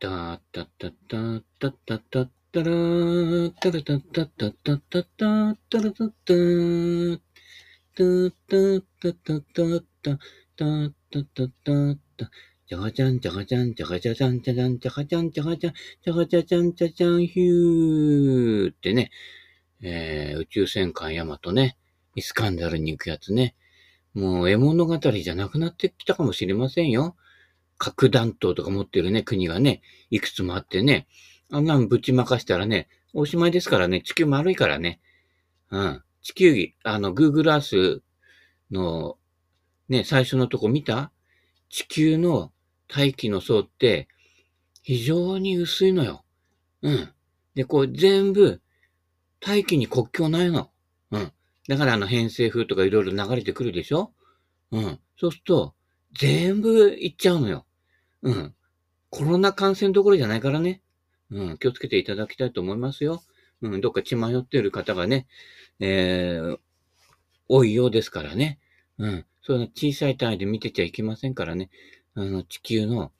たったったったったったったったらー、たらたったったったったったったらたったー、たったったったったったったったったったったじゃがじゃんじゃがじゃんじゃがじゃじゃんじゃじゃんじゃがじゃんじゃがじゃんじゃがじゃじゃんじゃじゃんヒューってね、えー、宇宙戦艦ヤマトね、イスカンダルに行くやつね、もう絵物語じゃなくなってきたかもしれませんよ。核弾頭とか持ってるね、国がね、いくつもあってね、あんなんぶちまかしたらね、おしまいですからね、地球丸いからね。うん。地球儀、あの、Google Earth の、ね、最初のとこ見た？地球の大気の層って、非常に薄いのよ。うん。で、こう、全部、大気に国境ないの。うん。だからあの偏西風とかいろいろ流れてくるでしょ？うん。そうすると、全部行っちゃうのよ。うん。コロナ感染どころじゃないからね。うん。気をつけていただきたいと思いますよ。うん。どっか血迷ってる方がね、えー、多いようですからね。うん。そういう小さい単位で見てちゃいけませんからね。あの、地球の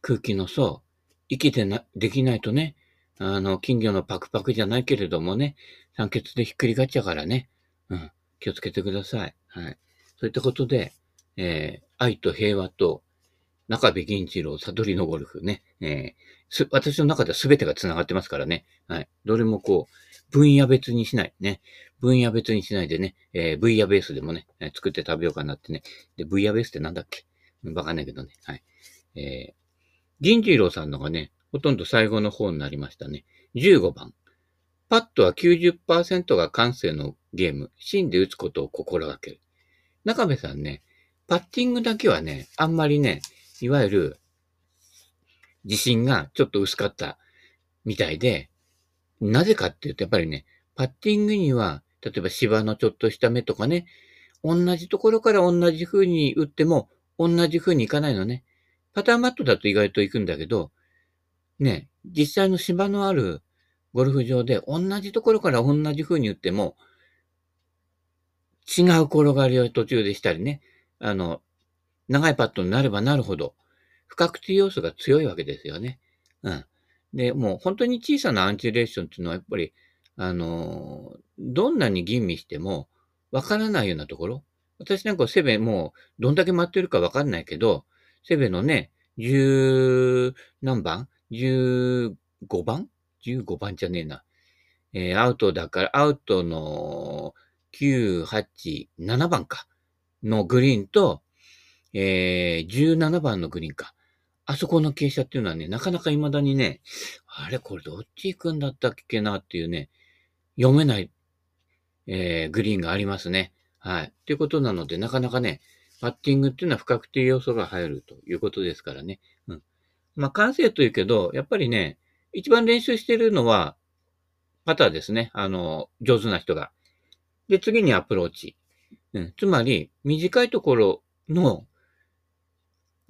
空気の層、生きてな、できないとね、あの、金魚のパクパクじゃないけれどもね、酸欠でひっくり返っちゃうからね。うん。気をつけてください。はい。そういったことで、えー、愛と平和と中部銀次郎、悟りのゴルフね。えー、私の中では全てが繋がってますからね。はい。どれもこう、分野別にしない。ね。分野別にしないでね、えー、分野ベースでもねえ、作って食べようかなってね。で、分野ベースってなんだっけ？わかんないけどね。はい。えー、銀次郎さんのがね、ほとんど最後の方になりましたね。15番。パットは90%が感性のゲーム。芯で打つことを心がける。中部さんね、パッティングだけはね、あんまりね、いわゆる、自信がちょっと薄かったみたいで、なぜかっていうと、やっぱりね、パッティングには、例えば芝のちょっとした目とかね、同じところから同じ風に打っても、同じ風にいかないのね。パターンマットだと意外と行くんだけど、ね、実際の芝のあるゴルフ場で同じところから同じ風に打っても、違う転がりを途中でしたりね、あの、長いパットになればなるほど、不確定要素が強いわけですよね。うん。で、もう本当に小さなアンチレーションっていうのはやっぱり、あの、どんなに吟味してもわからないようなところ。私なんかセベもうどんだけ待ってるかわかんないけど、セベのね、十何番 ?15 番 ?15 番じゃねえな。えー、アウトだから、アウトの9、8、7番か。のグリーンと、えー、17番のグリーンか。あそこの傾斜っていうのはね、なかなか未だにね、あれこれどっち行くんだったっけなっていうね、読めない、えー、グリーンがありますね。はい。ということなので、なかなかね、パッティングっていうのは不確定要素が入るということですからね。うん。まあ、完成というけど、やっぱりね、一番練習してるのは、パターですね。あの、上手な人が。で、次にアプローチ。うん。つまり、短いところの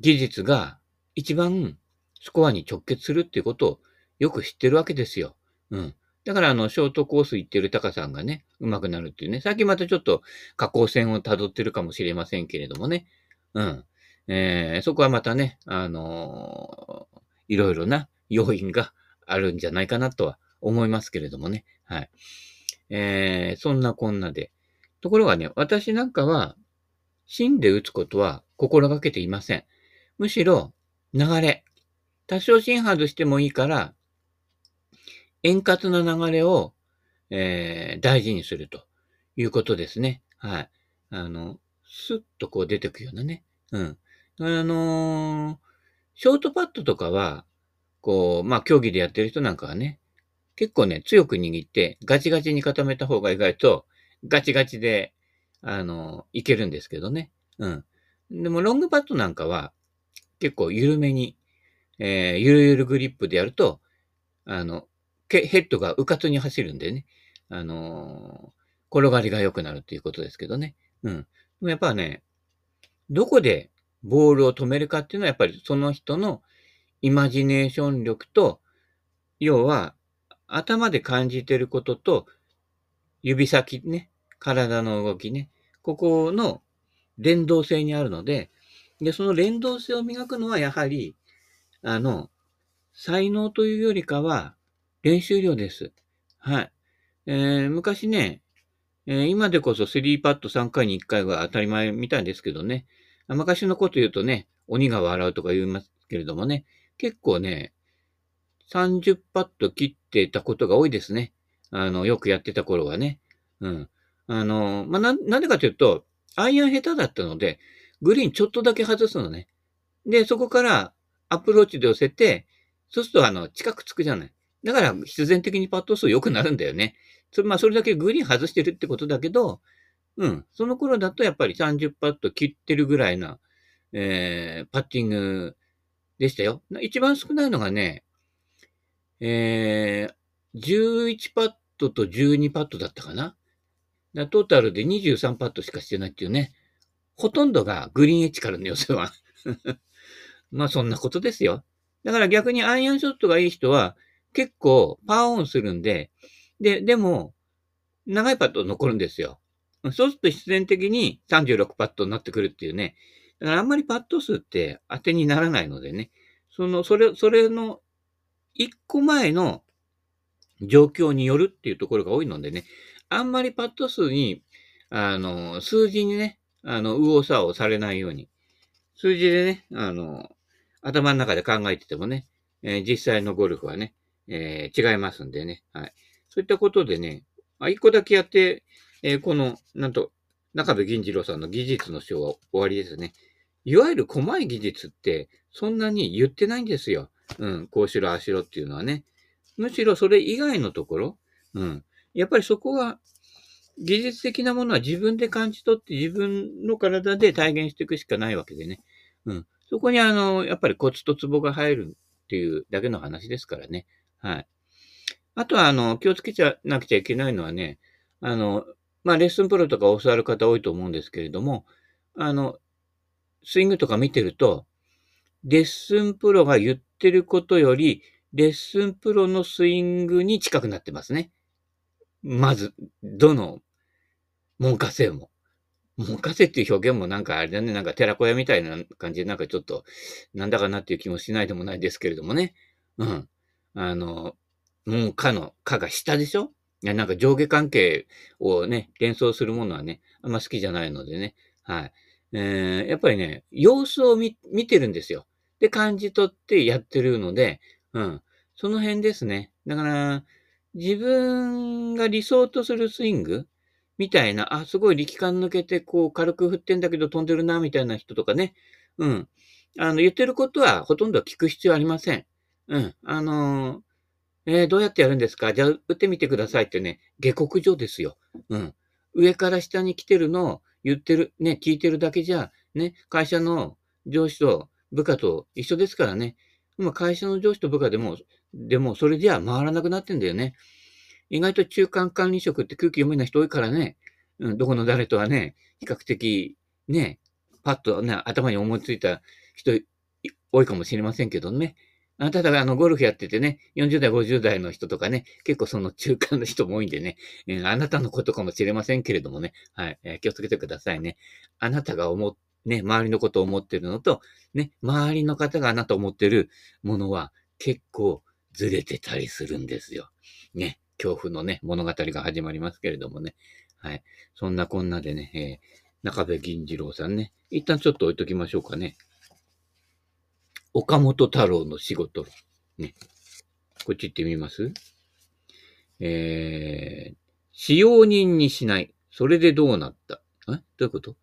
技術が一番スコアに直結するっていうことをよく知ってるわけですよ。うん。だから、あの、ショートコース行ってるタカさんがね、上手くなるっていうね。最近またちょっと下降線を辿ってるかもしれませんけれどもね。うん。えー、そこはまたね、あのー、いろいろな要因があるんじゃないかなとは思いますけれどもね。はい。えー、そんなこんなで。ところがね、私なんかは、芯で打つことは心がけていません。むしろ、流れ。多少芯外してもいいから、円滑な流れを、えー、大事にするということですね。はい。あの、スッとこう出てくようなね。うん。あのー、ショートパットとかは、こう、まあ、競技でやってる人なんかはね、結構ね、強く握って、ガチガチに固めた方が意外と、ガチガチで、あの、いけるんですけどね。うん。でも、ロングパットなんかは、結構緩めに、えー、ゆるゆるグリップでやると、あの、ヘッドが迂闊に走るんでね、あのー、転がりが良くなるっていうことですけどね。うん。でもやっぱね、どこでボールを止めるかっていうのはやっぱりその人のイマジネーション力と、要は頭で感じてることと、指先ね、体の動きね、ここの連動性にあるので、で、その連動性を磨くのはやはり、あの、才能というよりかは、練習量です。はい。えー、昔ね、えー、今でこそ3パッド3回に1回が当たり前みたいですけどね、昔のこと言うとね、鬼が笑うとか言いますけれどもね、結構ね、30パッド切ってたことが多いですね。あの、よくやってた頃はね。うん。あの、まあ、な、なんでかというと、アイアン下手だったので、グリーンちょっとだけ外すのね。で、そこからアプローチで寄せて、そうするとあの、近くつくじゃない。だから必然的にパット数良くなるんだよね。それ、まあそれだけグリーン外してるってことだけど、うん。その頃だとやっぱり30パット切ってるぐらいな、えー、パッティングでしたよ。一番少ないのがね、えー、11パットと12パットだったかな。トータルで23パットしかしてないっていうね。ほとんどがグリーンエッジからの寄せは。まあそんなことですよ。だから逆にアイアンショットがいい人は結構パワーオンするんで、で、でも、長いパット残るんですよ。そうすると必然的に36パットになってくるっていうね。だからあんまりパット数って当てにならないのでね。その、それ、それの一個前の状況によるっていうところが多いのでね。あんまりパット数に、あの、数字にね、あの、右往左往されないように。数字でね、あの、頭の中で考えててもね、えー、実際のゴルフはね、えー、違いますんでね。はい。そういったことでね、あ、一個だけやって、えー、この、なんと、中部銀次郎さんの技術の章は終わりですね。いわゆる細い技術って、そんなに言ってないんですよ。うん、こうしろ、ああしろっていうのはね。むしろそれ以外のところ、うん。やっぱりそこは、技術的なものは自分で感じ取って自分の体で体現していくしかないわけでね。うん。そこにあの、やっぱりコツとツボが入るっていうだけの話ですからね。はい。あとはあの、気をつけちゃなくちゃいけないのはね、あの、まあ、レッスンプロとか教わる方多いと思うんですけれども、あの、スイングとか見てると、レッスンプロが言ってることより、レッスンプロのスイングに近くなってますね。まず、どの門下生も。門下生っていう表現もなんかあれだね、なんか寺子屋みたいな感じでなんかちょっとなんだかなっていう気もしないでもないですけれどもね。うん。あの、門下の下が下でしょ？いや、なんか上下関係をね、連想するものはね、あんま好きじゃないのでね。はい。えー、やっぱりね、様子を見、見てるんですよ。で、感じ取ってやってるので、うん。その辺ですね。だから、自分が理想とするスイング？みたいな、あ、すごい力感抜けて、こう、軽く振ってんだけど飛んでるな、みたいな人とかね。うん。あの、言ってることはほとんど聞く必要ありません。うん。あのー、えー、どうやってやるんですか？じゃあ、打ってみてくださいってね、下克上ですよ。うん。上から下に来てるのを言ってる、ね、聞いてるだけじゃ、ね、会社の上司と部下と一緒ですからね。今、会社の上司と部下でも、でも、それじゃ回らなくなってんだよね。意外と中間管理職って空気読めない人多いからね、うん、どこの誰とはね、比較的、ね、パッとね、頭に思いついた人多いかもしれませんけどね。あただ、あの、ゴルフやっててね、40代、50代の人とかね、結構その中間の人も多いんでね、えー、あなたのことかもしれませんけれどもね、はい、えー、気をつけてくださいね。あなたが思っ、ね、周りのことを思ってるのと、ね、周りの方があなたを思ってるものは結構ずれてたりするんですよ。ね、恐怖のね、物語が始まりますけれどもね。はい。そんなこんなでね、えー、中部銀次郎さんね、一旦ちょっと置いときましょうかね。岡本太郎の仕事。ね。こっち行ってみます？えー、使用人にしない。それでどうなった？え？どういうこと？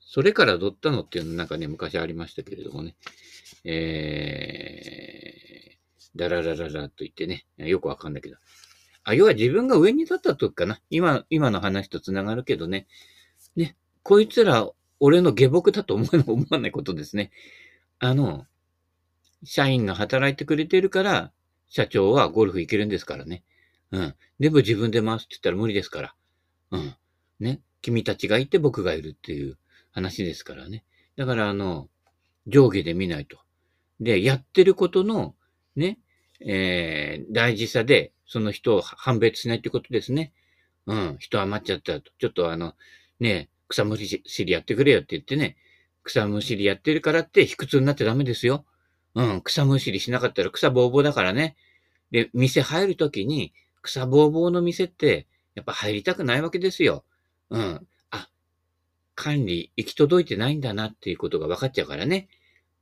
それからどったのっていうのなんかね、昔ありましたけれどもね。えー、だららららと言ってね、よくわかんないけど。あ、要は自分が上に立った時かな。今、今の話と繋がるけどね。ね、こいつら、俺の下僕だと思思わないことですね。あの、社員が働いてくれてるから、社長はゴルフ行けるんですからね。うん。でも自分で回すって言ったら無理ですから。うん。ね。君たちがいて僕がいるっていう話ですからね。だからあの、上下で見ないと。で、やってることの、ね、えー、大事さで、その人を判別しないってことですね。うん。人余っちゃったと。ちょっとあの、ね、草むしりやってくれよって言ってね、草むしりやってるからって卑屈になってダメですよ。うん、草むしりしなかったら草ぼうぼうだからね。で、店入るときに、草ぼうぼうの店って、やっぱ入りたくないわけですよ。うん。あ、管理行き届いてないんだなっていうことが分かっちゃうからね。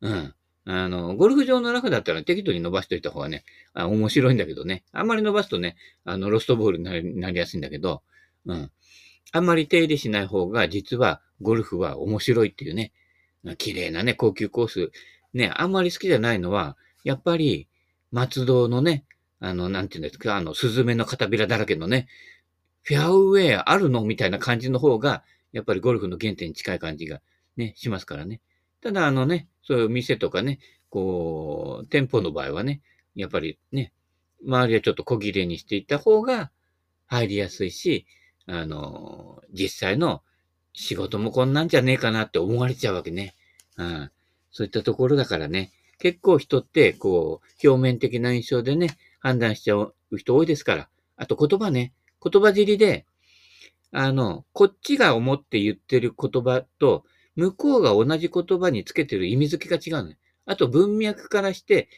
うん。あの、ゴルフ場のラフだったら適度に伸ばしといた方がね、あ面白いんだけどね。あんまり伸ばすとね、あの、ロストボールになりやすいんだけど、うん。あんまり手入れしない方が、実はゴルフは面白いっていうね。綺麗なね、高級コース。ね、あんまり好きじゃないのは、やっぱり、松戸のね、あの、なんていうんですか、あの、スズメの片びらだらけのね、フェアウェアあるの？みたいな感じの方が、やっぱりゴルフの原点に近い感じがね、しますからね。ただ、あのね、そういう店とかね、こう、店舗の場合はね、やっぱりね、周りはちょっと小切れにしていった方が入りやすいし、あの、実際の仕事もこんなんじゃねえかなって思われちゃうわけね。うん。そういったところだからね、結構人って、こう、表面的な印象でね、判断しちゃう人多いですから。あと言葉ね、言葉尻で、あの、こっちが思って言ってる言葉と、向こうが同じ言葉につけてる意味付けが違うのね。あと文脈からして、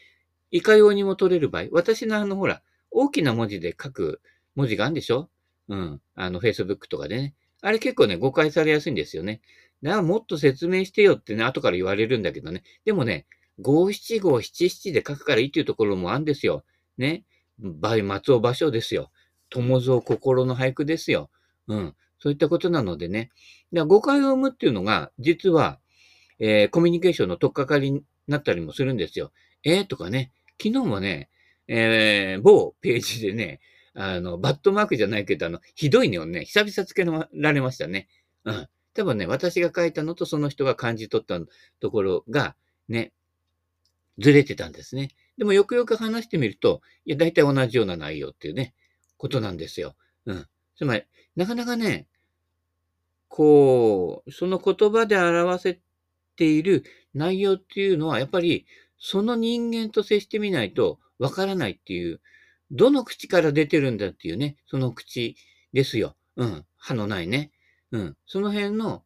いかようにも取れる場合。私のあの、ほら、大きな文字で書く文字があるんでしょ？うん。あの、Facebook とかでね。あれ結構ね、誤解されやすいんですよね。だからもっと説明してよってね、後から言われるんだけどね。でもね、五七五七七で書くからいいっていうところもあるんですよ。ね。倍松尾芭蕉ですよ。友蔵心の俳句ですよ。うん。そういったことなのでね。だ誤解を生むっていうのが、実は、えー、コミュニケーションの取っかかりになったりもするんですよ。えー、とかね。昨日もね、えー、某ページでね、あの、バットマークじゃないけど、あの、ひどいねをね、久々つけられましたね。うん。多分ね、私が書いたのとその人が感じ取ったところが、ね、ずれてたんですね。でもよくよく話してみると、いや、大体同じような内容っていうね、ことなんですよ。うん。つまり、なかなかね、こう、その言葉で表せている内容っていうのは、やっぱり、その人間と接してみないとわからないっていう、どの口から出てるんだっていうね、その口ですよ。うん。歯のないね。うん。その辺の、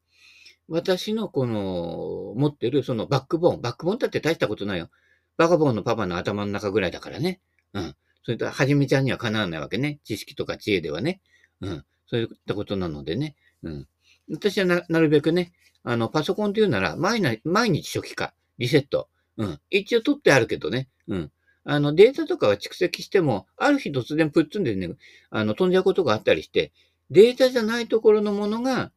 私のこの、持ってるそのバックボーン。バックボーンだって大したことないよ。バカボーンのパパの頭の中ぐらいだからね。うん。それと、はじめちゃんにはかなわないわけね。知識とか知恵ではね。うん。そういったことなのでね。うん。私はな、なるべくね、あの、パソコンというなら、毎日、毎日初期化、リセット。うん。一応取ってあるけどね。うん。あの、データとかは蓄積しても、ある日突然プッツンでね、あの、飛んじゃうことがあったりして、データじゃないところのものが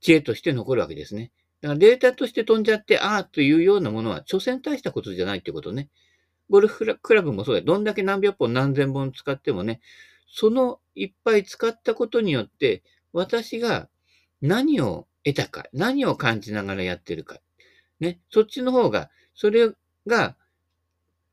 知恵として残るわけですね。だからデータとして飛んじゃって、ああというようなものは、所詮大したことじゃないってことね。ゴルフクラブもそうだどんだけ何百本何千本使ってもね、そのいっぱい使ったことによって、私が何を得たか、何を感じながらやってるか。ね。そっちの方が、それが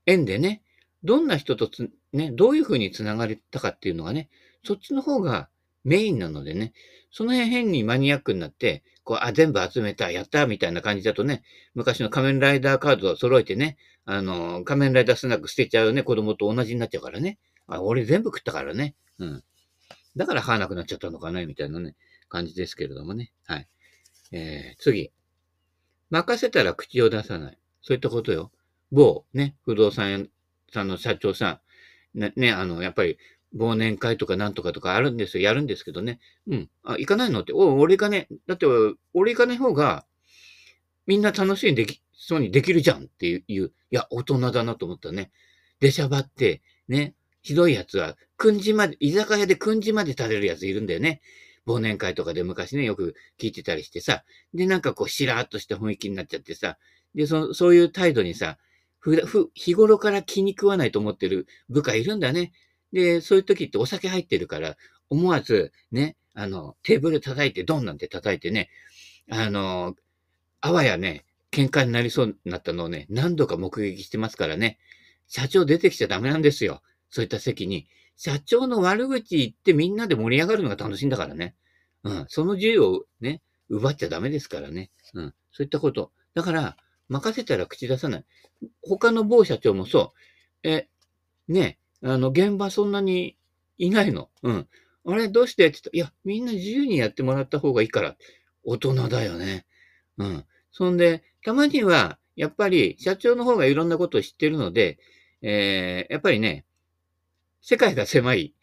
縁でね、どんな人とつ、ね、どういうふうに繋がれたかっていうのがね、そっちの方がメインなのでね、その辺変にマニアックになって、こう、あ、全部集めた、やった、みたいな感じだとね、昔の仮面ライダーカードを揃えてね、あの、仮面ライダースナック捨てちゃうね、子供と同じになっちゃうからね。あ、俺全部食ったからね。うん。だから歯なくなっちゃったのかな、みたいなね、感じですけれどもね。はい。えー、次。任せたら口を出さない。そういったことよ。某、ね、不動産屋さんの社長さん、ね、ね、あの、やっぱり、忘年会とかなんとかとかあるんですよ。やるんですけどね。うん。あ、行かないのって、お、俺行かねだって、俺行かない方が、みんな楽しいにでき、そうにできるじゃんっていう、いや、大人だなと思ったね。出しゃばって、ね、ひどいやつは、くんじまで、居酒屋でくんじまで食べるやついるんだよね。忘年会とかで昔ね、よく聞いてたりしてさ。で、なんかこう、しらーっとした雰囲気になっちゃってさ。で、そそういう態度にさ、ふ、ふ、日頃から気に食わないと思ってる部下いるんだね。で、そういう時ってお酒入ってるから、思わず、ね、あの、テーブル叩いて、ドンなんて叩いてね、あの、あわやね、喧嘩になりそうになったのをね、何度か目撃してますからね、社長出てきちゃダメなんですよ。そういった席に。社長の悪口言ってみんなで盛り上がるのが楽しいんだからね。うん。その自由をね、奪っちゃダメですからね。うん。そういったこと。だから、任せたら口出さない。他の某社長もそう。え、ね、あの、現場そんなにいないの。うん。あれ、どうしてって言った、いや、みんな自由にやってもらった方がいいから。大人だよね。うん。そんで、たまには、やっぱり社長の方がいろんなことを知ってるので、えー、やっぱりね、世界が狭い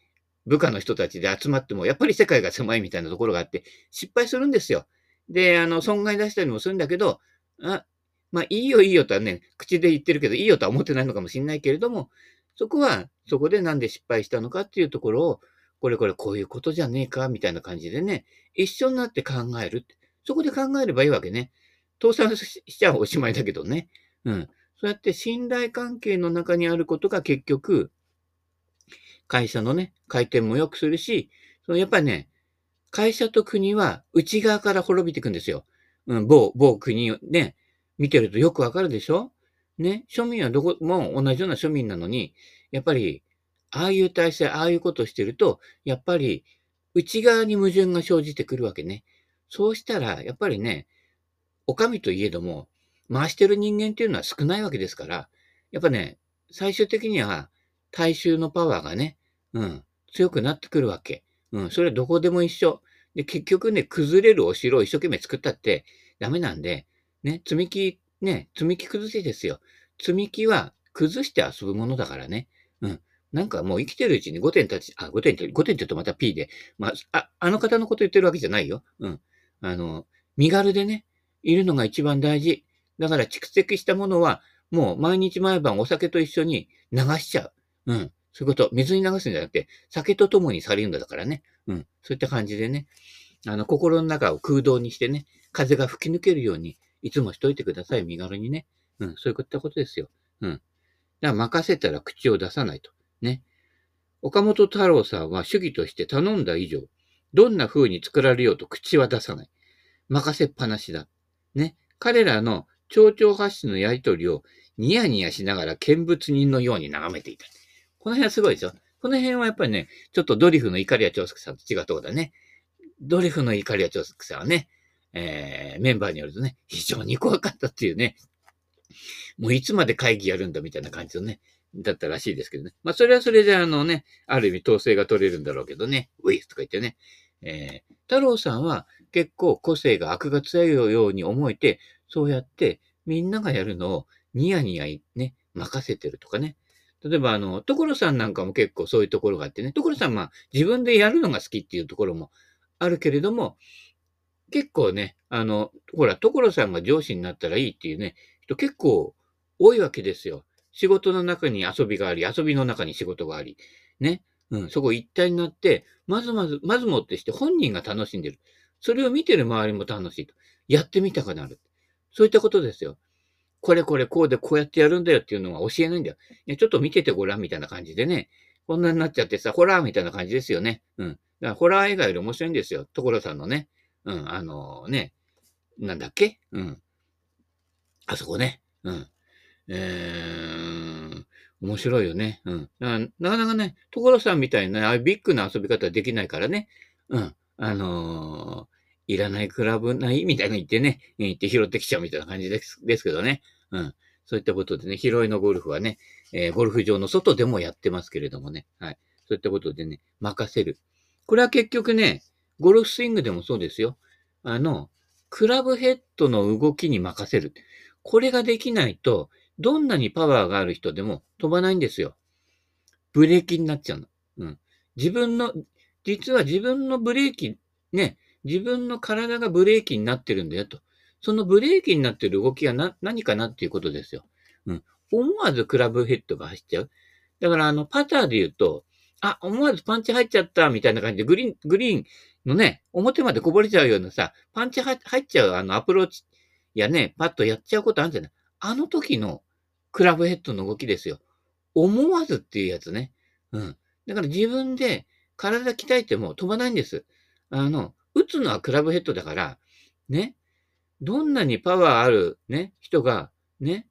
部下の人たちで集まっても、やっぱり世界が狭いみたいなところがあって、失敗するんですよ。で、あの、損害出したりもするんだけど、あ、まあ、いいよいいよとはね、口で言ってるけど、いいよとは思ってないのかもしれないけれども、そこは、そこでなんで失敗したのかっていうところを、これこれこういうことじゃねえか、みたいな感じでね、一緒になって考える。そこで考えればいいわけね。倒産しちゃおしまいだけどね。うん。そうやって信頼関係の中にあることが結局、会社のね、回転も良くするし、そのやっぱりね、会社と国は内側から滅びていくんですよ。うん、某、某国をね、見てるとよくわかるでしょ？ね、庶民はどこも同じような庶民なのに、やっぱり、ああいう体制、ああいうことをしてると、やっぱり、内側に矛盾が生じてくるわけね。そうしたら、やっぱりね、お上といえども、回してる人間っていうのは少ないわけですから、やっぱね、最終的には大衆のパワーがね、うん、強くなってくるわけ。うん、それはどこでも一緒。で、結局ね、崩れるお城を一生懸命作ったってダメなんで、ね、積み木、ね、積み木崩しですよ。積み木は崩して遊ぶものだからね。うん。なんかもう生きてるうちに5点立ち、あ、5点って、5点って言うとまた P で、まあ、あ、あの方のこと言ってるわけじゃないよ。うん。あの、身軽でね、いるのが一番大事。だから蓄積したものは、もう毎日毎晩お酒と一緒に流しちゃう。うん。そういうこと。水に流すんじゃなくて、酒と共にされるんだからね。うん。そういった感じでね。あの、心の中を空洞にしてね、風が吹き抜けるように、いつもしといてください。身軽にね。うん。そういったことですよ。うん。だから任せたら口を出さないと。ね。岡本太郎さんは主義として頼んだ以上、どんな風に作られようと口は出さない。任せっぱなしだ。ね。彼らの蝶々発信のやりとりをニヤニヤしながら見物人のように眺めていた。この辺はすごいですよ。この辺はやっぱりね、ちょっとドリフのイカリア長介さんと違うところだね。ドリフのイカリア長介さんはね、えー、メンバーによるとね、非常に怖かったっていうね、もういつまで会議やるんだみたいな感じのね、だったらしいですけどね。まあ、それはそれであのね、ある意味統制が取れるんだろうけどね、ウィスとか言ってね。えー、太郎さんは結構個性が悪が強いように思えて、そうやってみんながやるのをニヤニヤね、任せてるとかね。例えば、あの、所さんなんかも結構そういうところがあってね、所さんは自分でやるのが好きっていうところもあるけれども、結構ね、あの、ほら、所さんが上司になったらいいっていうね、人結構多いわけですよ。仕事の中に遊びがあり、遊びの中に仕事があり、ね。うん、そこ一体になって、まずまず、まずもってして本人が楽しんでる。それを見てる周りも楽しいと。やってみたくなる。そういったことですよ。これこれこうでこうやってやるんだよっていうのは教えないんだよ。いやちょっと見ててごらんみたいな感じでね。こんなになっちゃってさ、ホラーみたいな感じですよね。うん。だからホラー映画より面白いんですよ。所さんのね。うん、あのー、ね。なんだっけ？うん。あそこね。うん。えー、面白いよね。うん。なかなかね、所さんみたいな、ああビッグな遊び方できないからね。うん。あのー、いらないクラブない？みたいな言ってね、言って拾ってきちゃうみたいな感じですですけどね。うん。そういったことでね、広いのゴルフはね、えー、ゴルフ場の外でもやってますけれどもね。はい。そういったことでね、任せる。これは結局ね、ゴルフスイングでもそうですよ。あの、クラブヘッドの動きに任せる。これができないと、どんなにパワーがある人でも飛ばないんですよ。ブレーキになっちゃうの。うん。自分の、実は自分のブレーキ、ね、自分の体がブレーキになってるんだよと。そのブレーキになってる動きがな何かなっていうことですよ。うん。思わずクラブヘッドが走っちゃう。だから、あの、パターで言うと、あ、思わずパンチ入っちゃったみたいな感じで、グリーン、グリーンのね、表までこぼれちゃうようなさ、パンチ入っちゃうあのアプローチやね、パッとやっちゃうことあるんじゃないあの時のクラブヘッドの動きですよ。思わずっていうやつね。うん。だから自分で体鍛えても飛ばないんです。あの、打つのはクラブヘッドだから、ね。どんなにパワーあるね、人が、ね、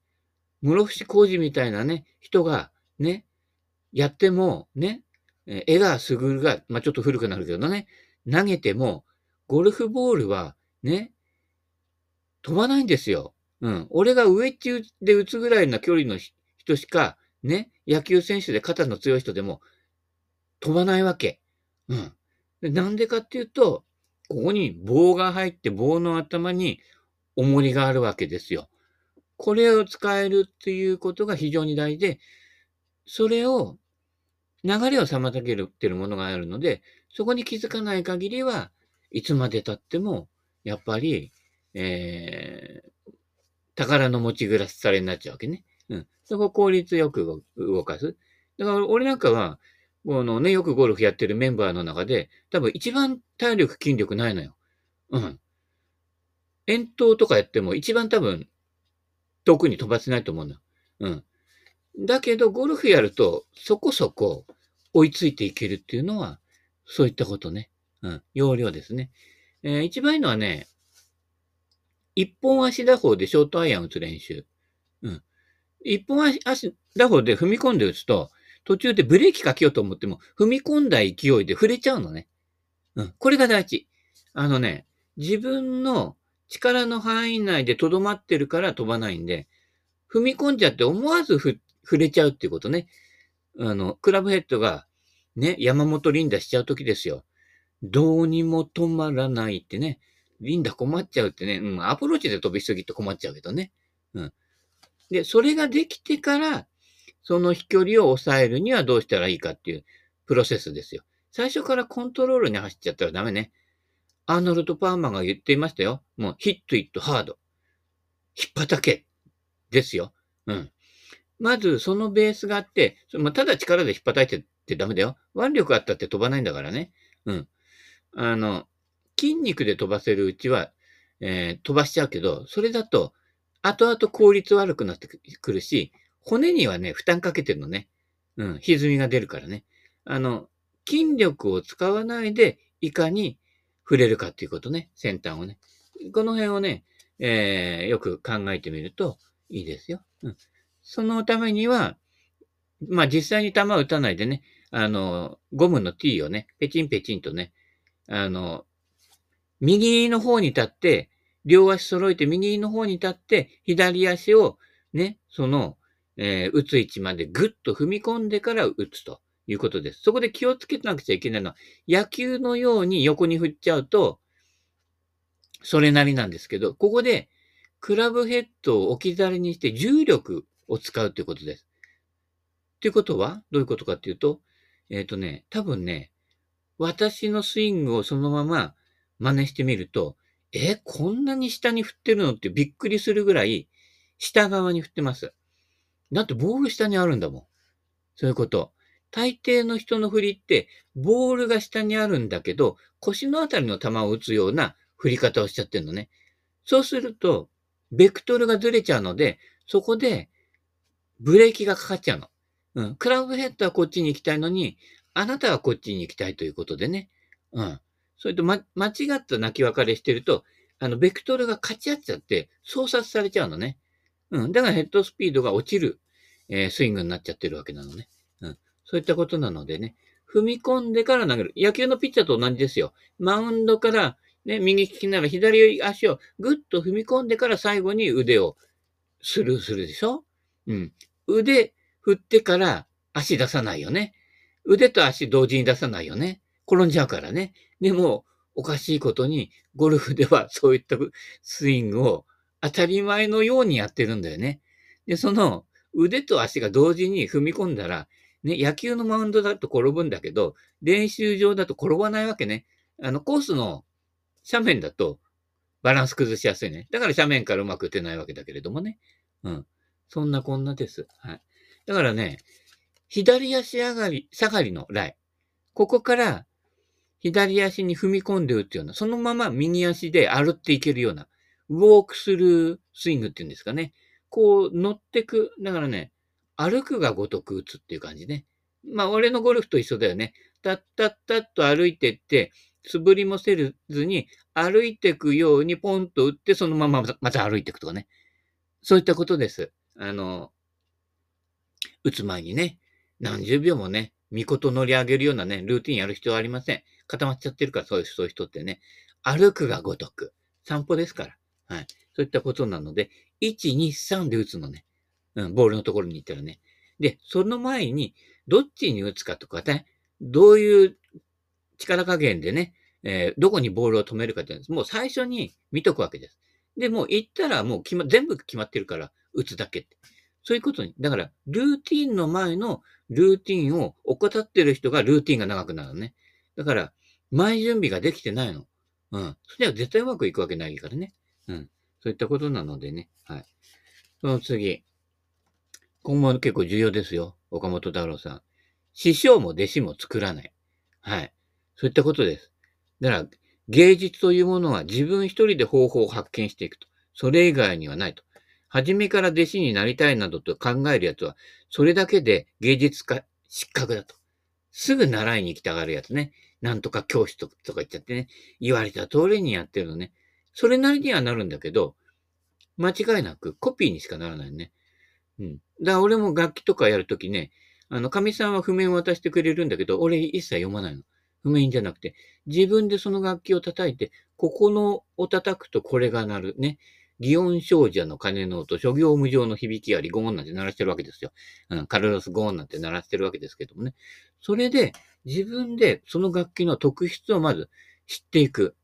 室伏工事みたいなね、人が、ね、やっても、ね、江川卓が、まあ、ちょっと古くなるけどね、投げても、ゴルフボールは、ね、飛ばないんですよ。うん。俺がウェッジで打つぐらいの距離の人しか、ね、野球選手で肩の強い人でも飛ばないわけ。うん。なんでかっていうと、ここに棒が入って棒の頭に重りがあるわけですよ。これを使えるっていうことが非常に大事で、それを、流れを妨げるってるものがあるので、そこに気づかない限りは、いつまで経っても、やっぱり、えー、宝の持ち暮らしされになっちゃうわけね。うん。そこ効率よく動かす。だから俺なんかは、このね、よくゴルフやってるメンバーの中で、多分一番体力、筋力ないのよ。うん。遠投とかやっても一番多分、遠くに飛ばせないと思うのよ。うん。だけど、ゴルフやると、そこそこ追いついていけるっていうのは、そういったことね。うん。要領ですね。えー、一番いいのはね、一本足打法でショートアイアン打つ練習。うん。一本足打法で踏み込んで打つと、途中でブレーキかけようと思っても、踏み込んだ勢いで触れちゃうのね。うん。これが大事。あのね、自分の力の範囲内で留まってるから飛ばないんで、踏み込んじゃって思わず触れちゃうっていうことね。あの、クラブヘッドがね、山本リンダしちゃうときですよ。どうにも止まらないってね。リンダ困っちゃうってね。うん、アプローチで飛びすぎて困っちゃうけどね。うん。で、それができてから、その飛距離を抑えるにはどうしたらいいかっていうプロセスですよ。最初からコントロールに走っちゃったらダメね。アーノルド・パーマンが言っていましたよ。もう、ヒット・イット・ハード。引っ叩け。ですよ。うん。まず、そのベースがあって、まあ、ただ力で引っ叩いてってダメだよ。腕力あったって飛ばないんだからね。うん。あの、筋肉で飛ばせるうちは、えー、飛ばしちゃうけど、それだと、後々効率悪くなってくるし、骨にはね、負担かけてるのね。うん、歪みが出るからね。あの、筋力を使わないで、いかに触れるかっていうことね、先端をね。この辺をね、えー、よく考えてみるといいですよ。うん。そのためには、まあ実際に球を打たないでね、あの、ゴムの T をね、ペチンペチンとね、あの、右の方に立って、両足揃えて右の方に立って、左足をね、その、えー、打つ位置までぐっと踏み込んでから打つということです。そこで気をつけなくちゃいけないのは、野球のように横に振っちゃうと、それなりなんですけど、ここでクラブヘッドを置き去りにして重力を使うということです。ということは、どういうことかっていうと、えっ、ー、とね、多分ね、私のスイングをそのまま真似してみると、え、こんなに下に振ってるのってびっくりするぐらい、下側に振ってます。だってボール下にあるんだもん。そういうこと。大抵の人の振りって、ボールが下にあるんだけど、腰のあたりの球を打つような振り方をしちゃってるのね。そうすると、ベクトルがずれちゃうので、そこで、ブレーキがかかっちゃうの。うん。クラブヘッドはこっちに行きたいのに、あなたはこっちに行きたいということでね。うん。それと、ま、間違った泣き別れしてると、あの、ベクトルが勝ち合っちゃって、操作されちゃうのね。うん。だからヘッドスピードが落ちる、えー、スイングになっちゃってるわけなのね。そういったことなのでね。踏み込んでから投げる。野球のピッチャーと同じですよ。マウンドから、ね、右利きなら左足をぐっと踏み込んでから最後に腕をスルーするでしょ？うん。腕振ってから足出さないよね。腕と足同時に出さないよね。転んじゃうからね。でも、おかしいことに、ゴルフではそういったスイングを当たり前のようにやってるんだよね。で、その腕と足が同時に踏み込んだら、ね、野球のマウンドだと転ぶんだけど、練習場だと転ばないわけね。あの、コースの斜面だとバランス崩しやすいね。だから斜面からうまく打てないわけだけれどもね。うん。そんなこんなです。はい。だからね、左足上がり、下がりのライ。ここから左足に踏み込んで打つような、そのまま右足で歩っていけるような、ウォークするスイングっていうんですかね。こう乗ってく。だからね、歩くがごとく打つっていう感じね。まあ、俺のゴルフと一緒だよね。たったったっと歩いてって、素振りもせずに、歩いていくようにポンと打って、そのまままた歩いていくとかね。そういったことです。あの、打つ前にね、何十秒もね、見事乗り上げるようなね、ルーティンやる必要はありません。固まっちゃってるから、そういうそういう人ってね。歩くがごとく。散歩ですから。はい。そういったことなので、1、2、3で打つのね。うん、ボールのところに行ったらね。で、その前に、どっちに打つかとかね、どういう力加減でね、えー、どこにボールを止めるかっていうのもう最初に見とくわけです。で、もう行ったらもう決ま、全部決まってるから、打つだけって。そういうことに。だから、ルーティンの前のルーティンを怠ってる人がルーティンが長くなるね。だから、前準備ができてないの。うん。それは絶対うまくいくわけないからね。うん。そういったことなのでね。はい。その次。今後結構重要ですよ。岡本太郎さん。師匠も弟子も作らない。はい。そういったことです。だから、芸術というものは自分一人で方法を発見していくと。それ以外にはないと。初めから弟子になりたいなどと考えるやつは、それだけで芸術家失格だと。すぐ習いに行きたがるやつね。なんとか教室とか言っちゃってね。言われた通りにやってるのね。それなりにはなるんだけど、間違いなくコピーにしかならないね。うん。だから俺も楽器とかやるときね、あの、神さんは譜面を渡してくれるんだけど、俺一切読まないの。譜面じゃなくて、自分でその楽器を叩いて、ここのを叩くとこれが鳴る。ね。祇園少女の鐘の音、諸行無常の響きあり、ゴーンなんて鳴らしてるわけですよ。うん、カルロスゴーンなんて鳴らしてるわけですけどもね。それで、自分でその楽器の特質をまず知っていく。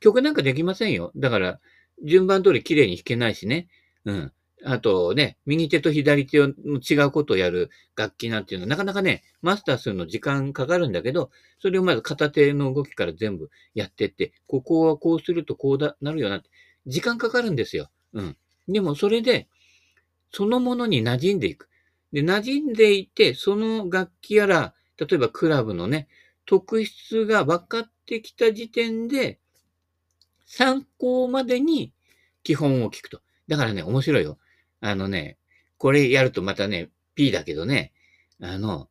曲なんかできませんよ。だから、順番通り綺麗に弾けないしね。うん。あとね、右手と左手の違うことをやる楽器なんていうのはなかなかね、マスターするの時間かかるんだけど、それをまず片手の動きから全部やってって、ここはこうするとこうだなるよなって、時間かかるんですよ。うん。でもそれで、そのものに馴染んでいく。で、馴染んでいて、その楽器やら、例えばクラブのね、特質が分かってきた時点で、参考までに基本を聞くと。だからね、面白いよ。あのね、これやるとまたね、P だけどね、あの、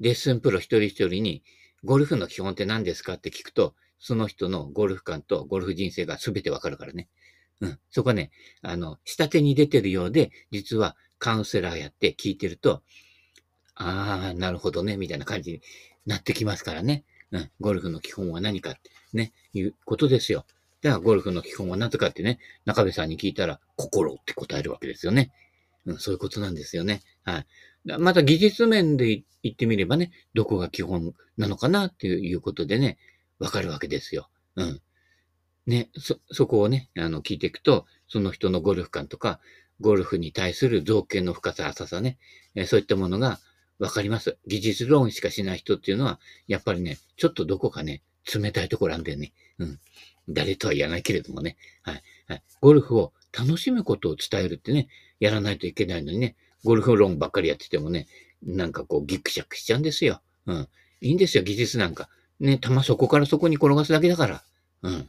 レッスンプロ一人一人に、ゴルフの基本って何ですかって聞くと、その人のゴルフ感とゴルフ人生が全てわかるからね。うん。そこはね、あの、下手に出てるようで、実はカウンセラーやって聞いてると、ああ、なるほどね、みたいな感じになってきますからね。うん。ゴルフの基本は何かってね、いうことですよ。じゃあ、ゴルフの基本は何とかってね、中部さんに聞いたら、心って答えるわけですよね。うん、そういうことなんですよね。はい。また技術面で言ってみればね、どこが基本なのかなっていうことでね、わかるわけですよ。うん。ね、そ、そこをね、あの、聞いていくと、その人のゴルフ感とか、ゴルフに対する造形の深さ、浅さね、えそういったものがわかります。技術論しかしない人っていうのは、やっぱりね、ちょっとどこかね、冷たいところあんだよね。うん。誰とは言わないけれどもね。はい。はい。ゴルフを楽しむことを伝えるってね、やらないといけないのにね、ゴルフ論ばっかりやっててもね、なんかこうギクシャクしちゃうんですよ。うん。いいんですよ、技術なんか。ね、球そこからそこに転がすだけだから。うん。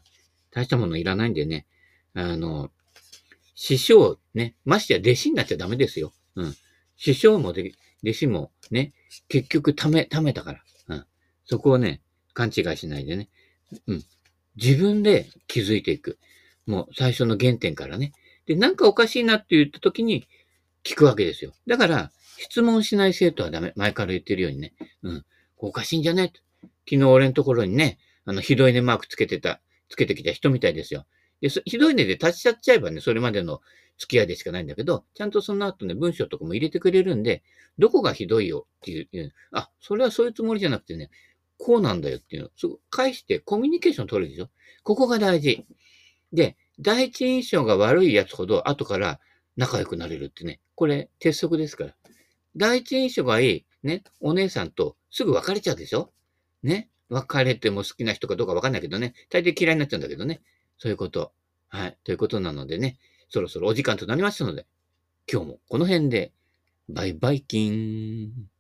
大したものいらないんでね。あの、師匠ね、ましてや弟子になっちゃダメですよ。うん。師匠も、弟子もね、結局ため、ためたから。うん。そこをね、勘違いしないでね。うん。自分で気づいていく。もう最初の原点からね。で、なんかおかしいなって言った時に聞くわけですよ。だから、質問しない生徒はダメ。前から言ってるようにね。うん。おかしいんじゃね？昨日俺のところにね、あの、ひどいねマークつけてた、つけてきた人みたいですよ。で、ひどいねで立ち去っちゃえばね、それまでの付き合いでしかないんだけど、ちゃんとその後ね、文章とかも入れてくれるんで、どこがひどいよっていう、あ、それはそういうつもりじゃなくてね、こうなんだよっていうのを、返してコミュニケーション取るでしょここが大事。で、第一印象が悪いやつほど後から仲良くなれるってね。これ、鉄則ですから。第一印象がいい、ね、お姉さんとすぐ別れちゃうでしょね。別れても好きな人かどうかわかんないけどね。大抵嫌いになっちゃうんだけどね。そういうこと。はい。ということなのでね。そろそろお時間となりましたので、今日もこの辺で、バイバイキン。